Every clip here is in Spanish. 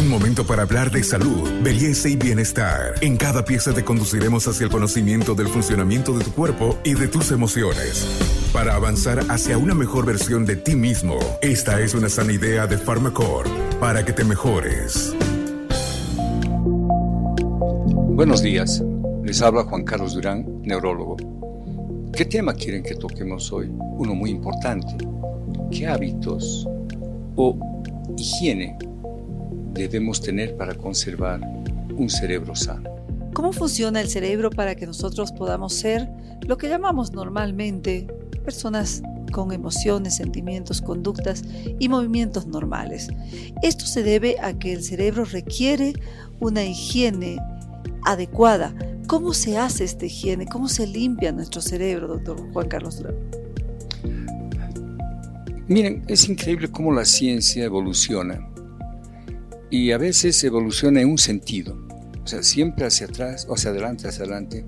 Un momento para hablar de salud, belleza y bienestar. En cada pieza te conduciremos hacia el conocimiento del funcionamiento de tu cuerpo y de tus emociones. Para avanzar hacia una mejor versión de ti mismo, esta es una sana idea de Pharmacore para que te mejores. Buenos días, les habla Juan Carlos Durán, neurólogo. ¿Qué tema quieren que toquemos hoy? Uno muy importante. ¿Qué hábitos o higiene debemos tener para conservar un cerebro sano? ¿Cómo funciona el cerebro para que nosotros podamos ser lo que llamamos normalmente personas con emociones, sentimientos, conductas y movimientos normales? Esto se debe a que el cerebro requiere una higiene adecuada. ¿Cómo se hace esta higiene? ¿Cómo se limpia nuestro cerebro, doctor Juan Carlos Durán? Miren, es increíble cómo la ciencia evoluciona y a veces evoluciona en un sentido, o sea, siempre hacia atrás, o hacia adelante, hacia adelante,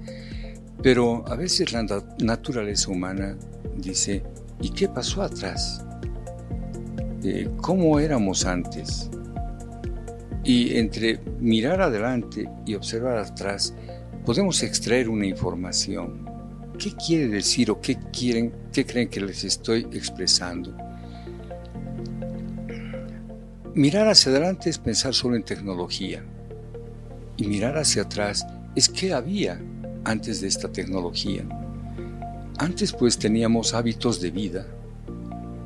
pero a veces la naturaleza humana dice, ¿y qué pasó atrás? Eh, ¿Cómo éramos antes? Y entre mirar adelante y observar atrás, podemos extraer una información. ¿Qué quiere decir o qué quieren, qué creen que les estoy expresando? Mirar hacia adelante es pensar solo en tecnología. Y mirar hacia atrás es qué había antes de esta tecnología. Antes pues teníamos hábitos de vida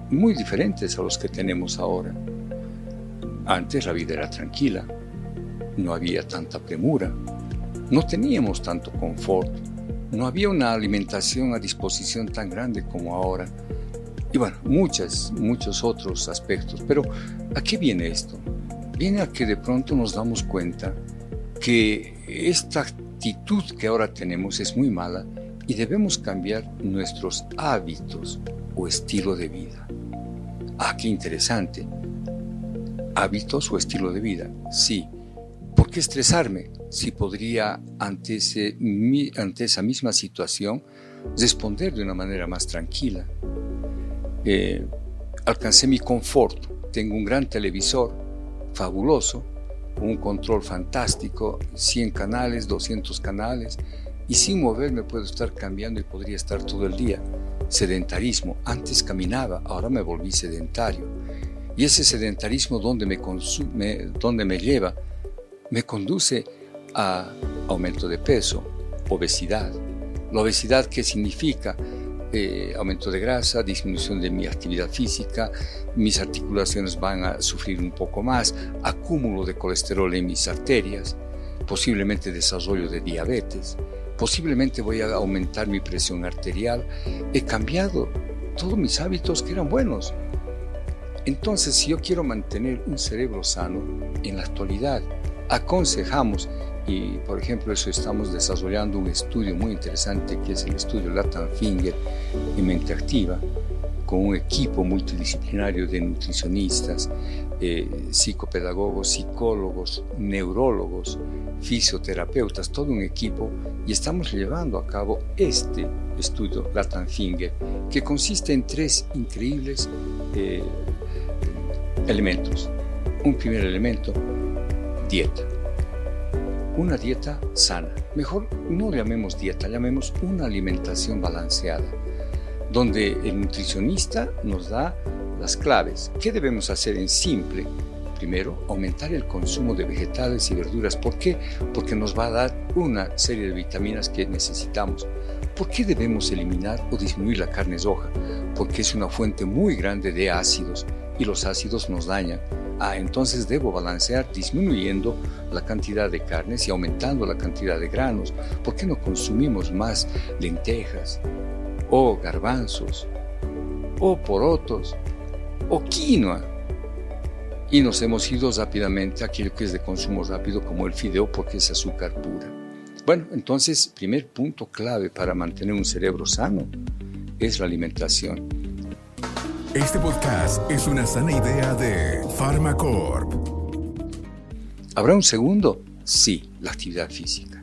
muy diferentes a los que tenemos ahora. Antes la vida era tranquila, no había tanta premura, no teníamos tanto confort, no había una alimentación a disposición tan grande como ahora. Y bueno, muchas, muchos otros aspectos. Pero ¿a qué viene esto? Viene a que de pronto nos damos cuenta que esta actitud que ahora tenemos es muy mala y debemos cambiar nuestros hábitos o estilo de vida. Ah, qué interesante hábitos o estilo de vida. Sí. ¿Por qué estresarme si podría ante, esa misma situación responder de una manera más tranquila? Eh, alcancé mi confort, tengo un gran televisor fabuloso, un control fantástico, 100 canales, 200 canales, y sin moverme puedo estar cambiando y podría estar todo el día. Sedentarismo, antes caminaba, ahora me volví sedentario. Y ese sedentarismo donde me, consume, donde me lleva, me conduce a aumento de peso, obesidad. La obesidad, ¿qué significa? Eh, aumento de grasa, disminución de mi actividad física, mis articulaciones van a sufrir un poco más, acúmulo de colesterol en mis arterias, posiblemente desarrollo de diabetes, posiblemente voy a aumentar mi presión arterial. He cambiado todos mis hábitos que eran buenos. Entonces, si yo quiero mantener un cerebro sano, en la actualidad aconsejamos, y por ejemplo eso estamos desarrollando un estudio muy interesante que es el estudio Latin Finger y Mente Activa, con un equipo multidisciplinario de nutricionistas, eh, psicopedagogos, psicólogos, neurólogos, fisioterapeutas, todo un equipo, y estamos llevando a cabo este estudio Latin Finger, que consiste en tres increíbles eh, elementos. Un primer elemento, dieta. Una dieta sana. Mejor no llamemos dieta, llamemos una alimentación balanceada, donde el nutricionista nos da las claves. ¿Qué debemos hacer en simple? Primero, aumentar el consumo de vegetales y verduras. ¿Por qué? Porque nos va a dar una serie de vitaminas que necesitamos. ¿Por qué debemos eliminar o disminuir la carne roja? Porque es una fuente muy grande de ácidos y los ácidos nos dañan. Ah, entonces debo balancear disminuyendo la cantidad de carnes y aumentando la cantidad de granos. ¿Por qué no consumimos más lentejas o garbanzos o porotos o quinoa? Y nos hemos ido rápidamente a aquello que es de consumo rápido como el fideo porque es azúcar pura. Bueno, entonces, primer punto clave para mantener un cerebro sano es la alimentación. Este podcast es una sana idea de Pharmacorp. ¿Habrá un segundo? Sí, la actividad física.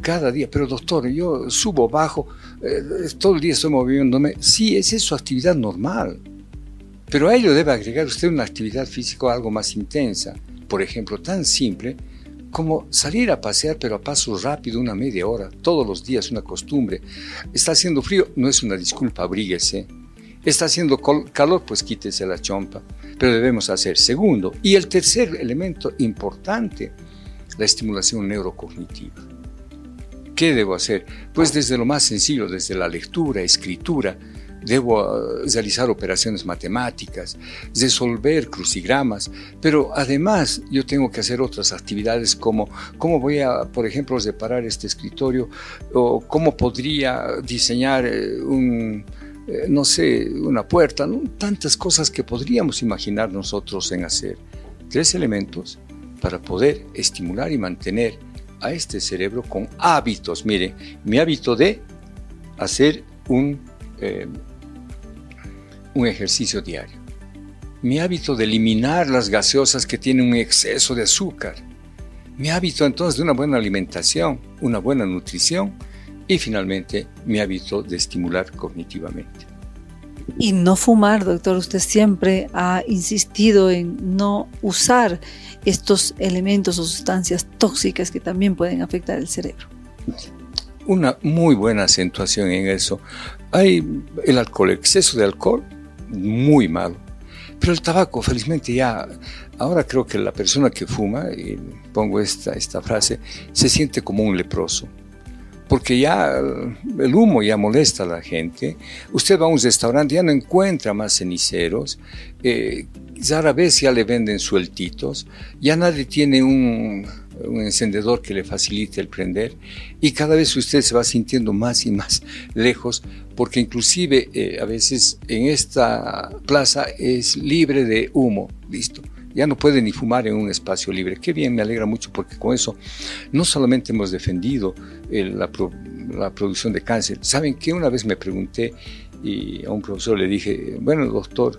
Cada día, pero doctor, yo subo, bajo, eh, todo el día estoy moviéndome. Sí, esa es su actividad normal. Pero a ello debe agregar usted una actividad física algo más intensa. por ejemplo, tan simple como salir a pasear pero a paso rápido una media hora, todos los días una costumbre. Está haciendo frío, no es una disculpa, abríguese. Está haciendo calor, pues quítese la chompa, pero debemos hacer. Segundo, y el tercer elemento importante, la estimulación neurocognitiva. ¿Qué debo hacer? Pues desde lo más sencillo, desde la lectura, escritura, debo ah, realizar operaciones matemáticas, resolver crucigramas, pero además yo tengo que hacer otras actividades como cómo voy a, por ejemplo, reparar este escritorio o cómo podría diseñar eh, un, eh, no sé, una puerta, tantas cosas que podríamos imaginar nosotros en hacer. Tres elementos para poder estimular y mantener a este cerebro con hábitos. Mire, mi hábito de hacer un eh, un ejercicio diario. Mi hábito de eliminar las gaseosas que tienen un exceso de azúcar. Mi hábito entonces de una buena alimentación, una buena nutrición y finalmente mi hábito de estimular cognitivamente. Y no fumar, doctor. Usted siempre ha insistido en no usar estos elementos o sustancias tóxicas que también pueden afectar el cerebro. Una muy buena acentuación en eso. Hay el alcohol, exceso de alcohol muy malo. Pero el tabaco, felizmente ya, ahora creo que la persona que fuma, y pongo esta, esta frase, se siente como un leproso. Porque ya el humo ya molesta a la gente. Usted va a un restaurante, ya no encuentra más ceniceros. Eh, rara vez ya le venden sueltitos. Ya nadie tiene un, encendedor que le facilite el prender y cada vez usted se va sintiendo más y más lejos porque inclusive eh, a veces en esta plaza es libre de humo, listo. Ya no puede ni fumar en un espacio libre. Qué bien, me alegra mucho porque con eso no solamente hemos defendido la, producción de cáncer. ¿Saben qué? Una vez me pregunté y a un profesor le dije, bueno, doctor,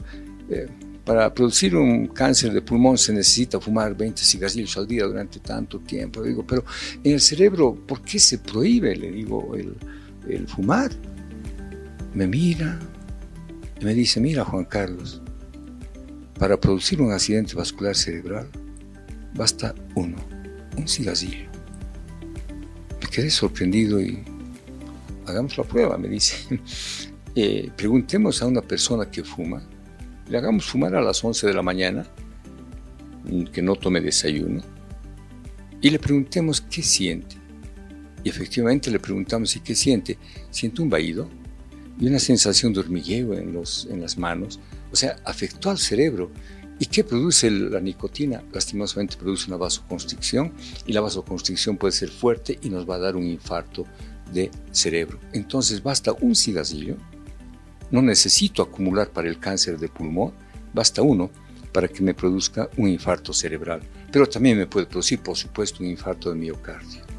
eh, para producir un cáncer de pulmón se necesita fumar 20 cigarrillos al día durante tanto tiempo. Le digo, pero en el cerebro, ¿por qué se prohíbe, le digo, el, el fumar? Me mira y me dice, mira Juan Carlos, para producir un accidente vascular cerebral basta uno, un cigarrillo. Me quedé sorprendido y hagamos la prueba, me dice. Eh, preguntemos a una persona que fuma le hagamos fumar a las 11 de la mañana, que no tome desayuno, y le preguntemos qué siente. Y efectivamente le preguntamos, ¿y qué siente? Siente un vaído y una sensación de hormigueo en, los, en las manos. O sea, afectó al cerebro. ¿Y qué produce la nicotina? Lastimosamente produce una vasoconstricción y la vasoconstricción puede ser fuerte y nos va a dar un infarto de cerebro. Entonces basta un cigarrillo no necesito acumular para el cáncer de pulmón, basta uno para que me produzca un infarto cerebral, pero también me puede producir, por supuesto, un infarto de miocardio.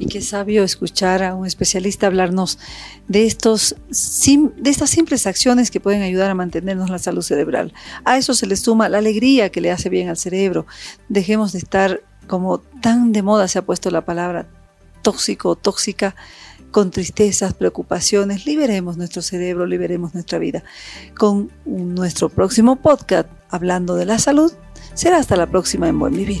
Y qué sabio escuchar a un especialista hablarnos de, estos, de estas simples acciones que pueden ayudar a mantenernos la salud cerebral. A eso se le suma la alegría que le hace bien al cerebro. Dejemos de estar como tan de moda se ha puesto la palabra tóxico o tóxica con tristezas, preocupaciones, liberemos nuestro cerebro, liberemos nuestra vida. Con nuestro próximo podcast hablando de la salud, será hasta la próxima en Buen Vivir.